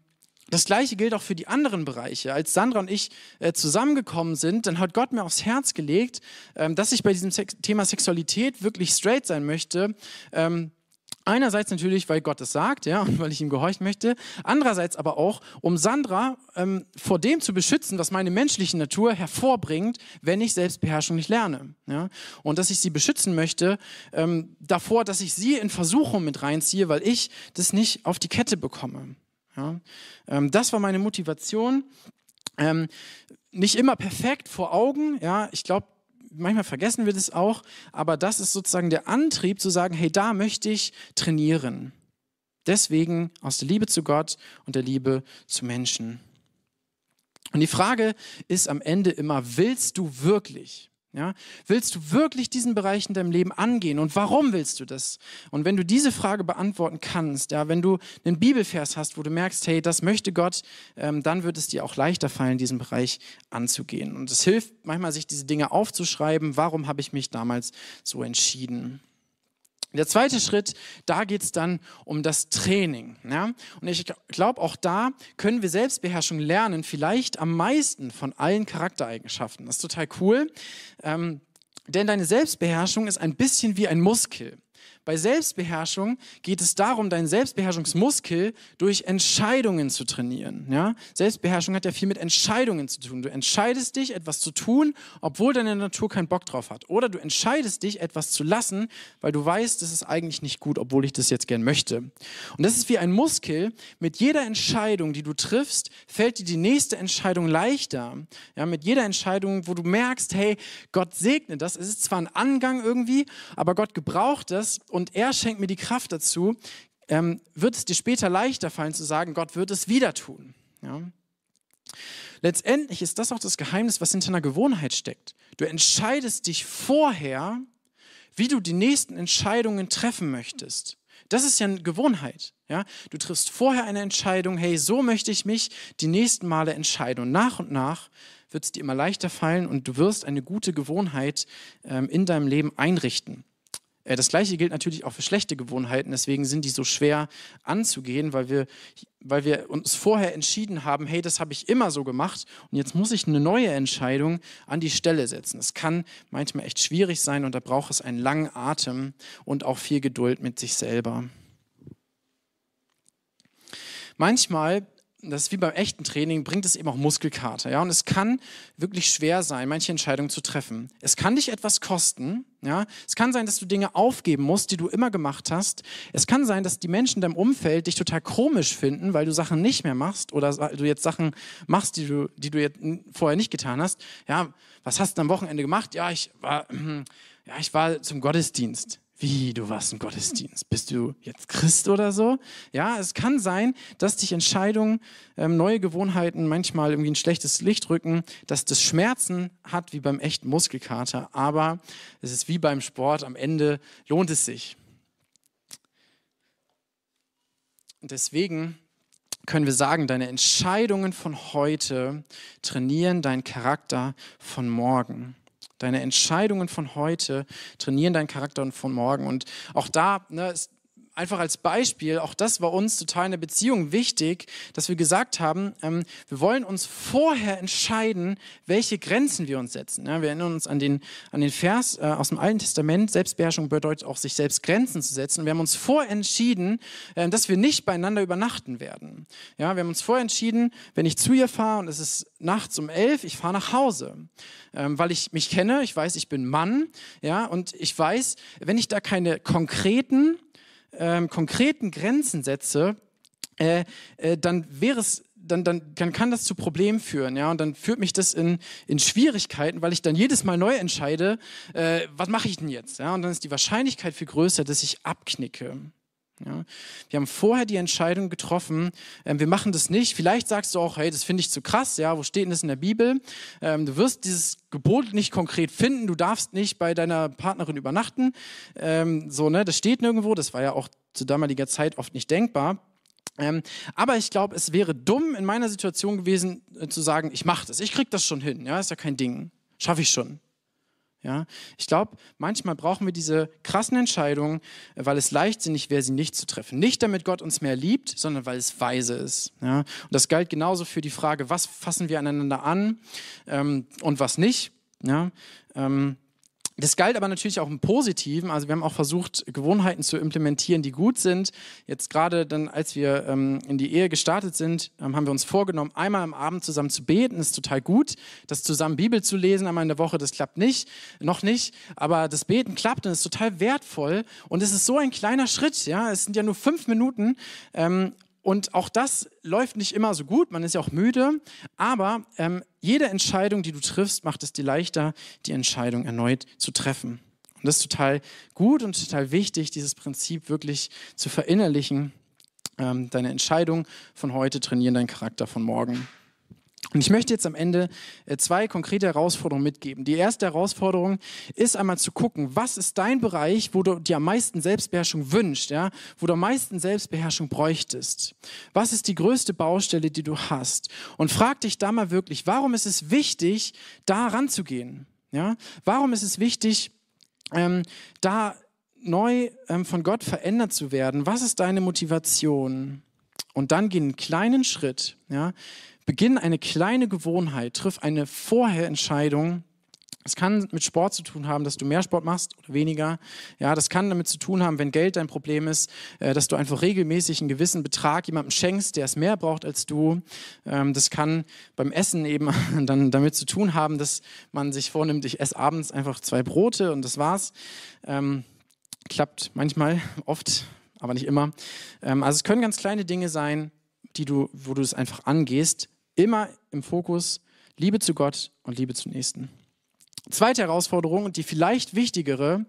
das gleiche gilt auch für die anderen Bereiche. Als Sandra und ich äh, zusammengekommen sind, dann hat Gott mir aufs Herz gelegt, ähm, dass ich bei diesem Sex Thema Sexualität wirklich straight sein möchte. Ähm, Einerseits natürlich, weil Gott es sagt, ja, und weil ich ihm gehorchen möchte. Andererseits aber auch, um Sandra ähm, vor dem zu beschützen, was meine menschliche Natur hervorbringt, wenn ich Selbstbeherrschung nicht lerne. Ja. Und dass ich sie beschützen möchte ähm, davor, dass ich sie in Versuchung mit reinziehe, weil ich das nicht auf die Kette bekomme. Ja. Ähm, das war meine Motivation. Ähm, nicht immer perfekt vor Augen. Ja, ich glaube, manchmal vergessen wir das auch, aber das ist sozusagen der Antrieb zu sagen, hey, da möchte ich trainieren. Deswegen aus der Liebe zu Gott und der Liebe zu Menschen. Und die Frage ist am Ende immer, willst du wirklich? Ja, willst du wirklich diesen Bereich in deinem Leben angehen und warum willst du das? Und wenn du diese Frage beantworten kannst, ja, wenn du einen Bibelvers hast, wo du merkst, hey, das möchte Gott, ähm, dann wird es dir auch leichter fallen, diesen Bereich anzugehen. Und es hilft manchmal, sich diese Dinge aufzuschreiben. Warum habe ich mich damals so entschieden? Der zweite Schritt, da geht es dann um das Training. Ja? Und ich glaube, auch da können wir Selbstbeherrschung lernen, vielleicht am meisten von allen Charaktereigenschaften. Das ist total cool, ähm, denn deine Selbstbeherrschung ist ein bisschen wie ein Muskel. Bei Selbstbeherrschung geht es darum, deinen Selbstbeherrschungsmuskel durch Entscheidungen zu trainieren. Ja? Selbstbeherrschung hat ja viel mit Entscheidungen zu tun. Du entscheidest dich, etwas zu tun, obwohl deine Natur keinen Bock drauf hat. Oder du entscheidest dich, etwas zu lassen, weil du weißt, das ist eigentlich nicht gut, obwohl ich das jetzt gern möchte. Und das ist wie ein Muskel. Mit jeder Entscheidung, die du triffst, fällt dir die nächste Entscheidung leichter. Ja, mit jeder Entscheidung, wo du merkst, hey, Gott segne das. Es ist zwar ein Angang irgendwie, aber Gott gebraucht das und er schenkt mir die Kraft dazu, ähm, wird es dir später leichter fallen zu sagen, Gott wird es wieder tun. Ja? Letztendlich ist das auch das Geheimnis, was hinter einer Gewohnheit steckt. Du entscheidest dich vorher, wie du die nächsten Entscheidungen treffen möchtest. Das ist ja eine Gewohnheit. Ja? Du triffst vorher eine Entscheidung, hey, so möchte ich mich die nächsten Male entscheiden. Und nach und nach wird es dir immer leichter fallen und du wirst eine gute Gewohnheit ähm, in deinem Leben einrichten. Äh, das gleiche gilt natürlich auch für schlechte Gewohnheiten, deswegen sind die so schwer anzugehen, weil wir, weil wir uns vorher entschieden haben, hey, das habe ich immer so gemacht und jetzt muss ich eine neue Entscheidung an die Stelle setzen. Es kann manchmal echt schwierig sein und da braucht es einen langen Atem und auch viel Geduld mit sich selber. Manchmal das ist wie beim echten Training, bringt es eben auch Muskelkater. Ja? Und es kann wirklich schwer sein, manche Entscheidungen zu treffen. Es kann dich etwas kosten. Ja? Es kann sein, dass du Dinge aufgeben musst, die du immer gemacht hast. Es kann sein, dass die Menschen in deinem Umfeld dich total komisch finden, weil du Sachen nicht mehr machst oder du jetzt Sachen machst, die du, die du jetzt vorher nicht getan hast. Ja, was hast du am Wochenende gemacht? Ja, ich war, ja, ich war zum Gottesdienst. Wie, du warst im Gottesdienst? Bist du jetzt Christ oder so? Ja, es kann sein, dass dich Entscheidungen, ähm, neue Gewohnheiten manchmal irgendwie ein schlechtes Licht rücken, dass das Schmerzen hat wie beim echten Muskelkater, aber es ist wie beim Sport, am Ende lohnt es sich. Deswegen können wir sagen, deine Entscheidungen von heute trainieren deinen Charakter von morgen. Deine Entscheidungen von heute trainieren deinen Charakter von morgen. Und auch da ne, ist einfach als Beispiel, auch das war uns total in der Beziehung wichtig, dass wir gesagt haben, ähm, wir wollen uns vorher entscheiden, welche Grenzen wir uns setzen. Ja, wir erinnern uns an den, an den Vers äh, aus dem Alten Testament, Selbstbeherrschung bedeutet auch, sich selbst Grenzen zu setzen. Wir haben uns vorentschieden, äh, dass wir nicht beieinander übernachten werden. Ja, wir haben uns vorentschieden, wenn ich zu ihr fahre und es ist nachts um elf, ich fahre nach Hause. Ähm, weil ich mich kenne, ich weiß, ich bin Mann, ja, und ich weiß, wenn ich da keine konkreten ähm, konkreten Grenzen setze, äh, äh, dann wäre es dann, dann, dann kann das zu Problemen führen, ja, und dann führt mich das in, in Schwierigkeiten, weil ich dann jedes Mal neu entscheide, äh, was mache ich denn jetzt, ja, und dann ist die Wahrscheinlichkeit viel größer, dass ich abknicke. Ja. Wir haben vorher die Entscheidung getroffen, ähm, wir machen das nicht. Vielleicht sagst du auch, hey, das finde ich zu krass, ja, wo steht denn das in der Bibel? Ähm, du wirst dieses Gebot nicht konkret finden, du darfst nicht bei deiner Partnerin übernachten. Ähm, so, ne, das steht nirgendwo, das war ja auch zu damaliger Zeit oft nicht denkbar. Ähm, aber ich glaube, es wäre dumm in meiner Situation gewesen, äh, zu sagen, ich mache das, ich kriege das schon hin, ja, ist ja kein Ding, schaffe ich schon. Ja, ich glaube, manchmal brauchen wir diese krassen Entscheidungen, weil es leichtsinnig wäre, sie nicht zu treffen. Nicht damit Gott uns mehr liebt, sondern weil es weise ist. Ja, und das galt genauso für die Frage, was fassen wir aneinander an ähm, und was nicht. Ja, ähm, das galt aber natürlich auch im Positiven. Also wir haben auch versucht, Gewohnheiten zu implementieren, die gut sind. Jetzt gerade dann, als wir ähm, in die Ehe gestartet sind, ähm, haben wir uns vorgenommen, einmal am Abend zusammen zu beten. Das ist total gut. Das zusammen Bibel zu lesen einmal in der Woche, das klappt nicht, noch nicht. Aber das Beten klappt und ist total wertvoll. Und es ist so ein kleiner Schritt. Ja, es sind ja nur fünf Minuten. Ähm, und auch das läuft nicht immer so gut, man ist ja auch müde, aber ähm, jede Entscheidung, die du triffst, macht es dir leichter, die Entscheidung erneut zu treffen. Und das ist total gut und total wichtig, dieses Prinzip wirklich zu verinnerlichen. Ähm, deine Entscheidung von heute trainieren deinen Charakter von morgen. Und ich möchte jetzt am Ende äh, zwei konkrete Herausforderungen mitgeben. Die erste Herausforderung ist einmal zu gucken, was ist dein Bereich, wo du dir am meisten Selbstbeherrschung wünschst, ja? wo du am meisten Selbstbeherrschung bräuchtest. Was ist die größte Baustelle, die du hast? Und frag dich da mal wirklich, warum ist es wichtig, da ranzugehen? Ja? Warum ist es wichtig, ähm, da neu ähm, von Gott verändert zu werden? Was ist deine Motivation? Und dann geh einen kleinen Schritt, ja, Beginn eine kleine Gewohnheit, triff eine Vorherentscheidung. Es kann mit Sport zu tun haben, dass du mehr Sport machst oder weniger. Ja, das kann damit zu tun haben, wenn Geld dein Problem ist, äh, dass du einfach regelmäßig einen gewissen Betrag jemandem schenkst, der es mehr braucht als du. Ähm, das kann beim Essen eben dann damit zu tun haben, dass man sich vornimmt, ich esse abends einfach zwei Brote und das war's. Ähm, klappt manchmal, oft, aber nicht immer. Ähm, also es können ganz kleine Dinge sein, die du, wo du es einfach angehst, immer im Fokus Liebe zu Gott und Liebe zum Nächsten. Zweite Herausforderung und die vielleicht wichtigere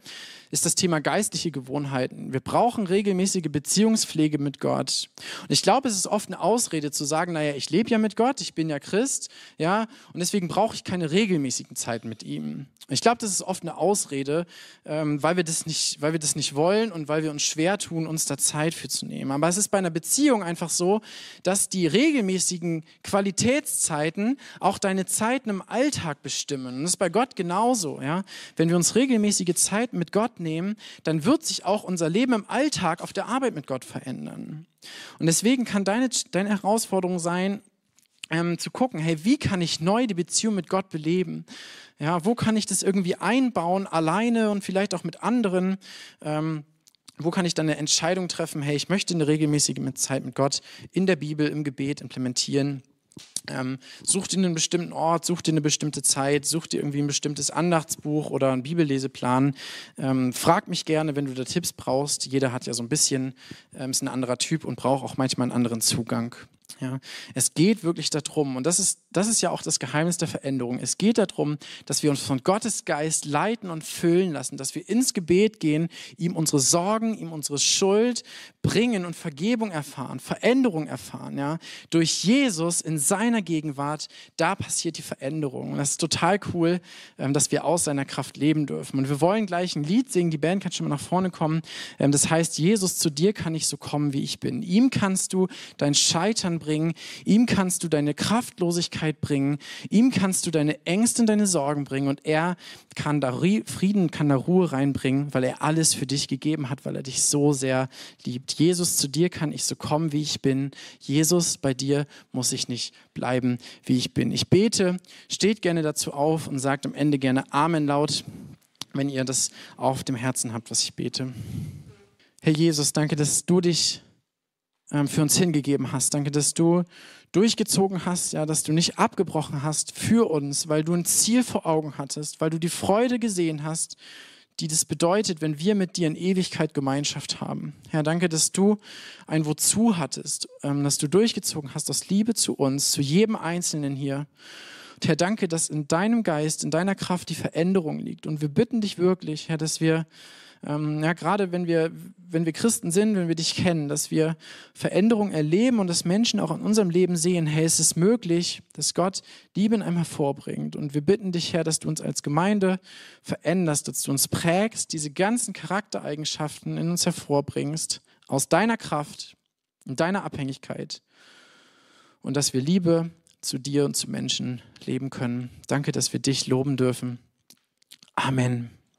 ist das Thema geistliche Gewohnheiten. Wir brauchen regelmäßige Beziehungspflege mit Gott. Und ich glaube, es ist oft eine Ausrede zu sagen, naja, ich lebe ja mit Gott, ich bin ja Christ, ja, und deswegen brauche ich keine regelmäßigen Zeiten mit ihm. Ich glaube, das ist oft eine Ausrede, ähm, weil, wir das nicht, weil wir das nicht wollen und weil wir uns schwer tun, uns da Zeit für zu nehmen. Aber es ist bei einer Beziehung einfach so, dass die regelmäßigen Qualitätszeiten auch deine Zeiten im Alltag bestimmen. Und das ist bei Gott genauso. Ja? Wenn wir uns regelmäßige Zeiten mit Gott nehmen, dann wird sich auch unser Leben im Alltag auf der Arbeit mit Gott verändern. Und deswegen kann deine, deine Herausforderung sein, ähm, zu gucken, hey, wie kann ich neu die Beziehung mit Gott beleben? Ja, wo kann ich das irgendwie einbauen, alleine und vielleicht auch mit anderen? Ähm, wo kann ich dann eine Entscheidung treffen, hey, ich möchte eine regelmäßige Zeit mit Gott in der Bibel, im Gebet implementieren? Ähm, such dir einen bestimmten Ort, such dir eine bestimmte Zeit, such dir irgendwie ein bestimmtes Andachtsbuch oder einen Bibelleseplan. Ähm, frag mich gerne, wenn du da Tipps brauchst. Jeder hat ja so ein bisschen, ähm, ist ein anderer Typ und braucht auch manchmal einen anderen Zugang. Ja, es geht wirklich darum, und das ist, das ist ja auch das Geheimnis der Veränderung. Es geht darum, dass wir uns von Gottes Geist leiten und füllen lassen, dass wir ins Gebet gehen, ihm unsere Sorgen, ihm unsere Schuld bringen und Vergebung erfahren, Veränderung erfahren. Ja, durch Jesus in seiner Gegenwart, da passiert die Veränderung. Und das ist total cool, ähm, dass wir aus seiner Kraft leben dürfen. Und wir wollen gleich ein Lied singen. Die Band kann schon mal nach vorne kommen. Ähm, das heißt, Jesus, zu dir kann ich so kommen, wie ich bin. Ihm kannst du dein Scheitern bringen. Ihm kannst du deine Kraftlosigkeit bringen. Ihm kannst du deine Ängste und deine Sorgen bringen. Und er kann da Frieden, kann da Ruhe reinbringen, weil er alles für dich gegeben hat, weil er dich so sehr liebt. Jesus, zu dir kann ich so kommen, wie ich bin. Jesus, bei dir muss ich nicht bleiben, wie ich bin. Ich bete, steht gerne dazu auf und sagt am Ende gerne Amen laut, wenn ihr das auf dem Herzen habt, was ich bete. Herr Jesus, danke, dass du dich für uns hingegeben hast. Danke, dass du durchgezogen hast, ja, dass du nicht abgebrochen hast für uns, weil du ein Ziel vor Augen hattest, weil du die Freude gesehen hast, die das bedeutet, wenn wir mit dir in Ewigkeit Gemeinschaft haben. Herr, danke, dass du ein Wozu hattest, ähm, dass du durchgezogen hast aus Liebe zu uns, zu jedem Einzelnen hier. Und Herr, danke, dass in deinem Geist, in deiner Kraft die Veränderung liegt. Und wir bitten dich wirklich, Herr, dass wir ähm, ja, gerade wenn wir, wenn wir Christen sind, wenn wir dich kennen, dass wir Veränderung erleben und dass Menschen auch in unserem Leben sehen, hey, es ist möglich, dass Gott Liebe in einem hervorbringt. Und wir bitten dich, Herr, dass du uns als Gemeinde veränderst, dass du uns prägst, diese ganzen Charaktereigenschaften in uns hervorbringst, aus deiner Kraft, in deiner Abhängigkeit. Und dass wir Liebe zu dir und zu Menschen leben können. Danke, dass wir dich loben dürfen. Amen.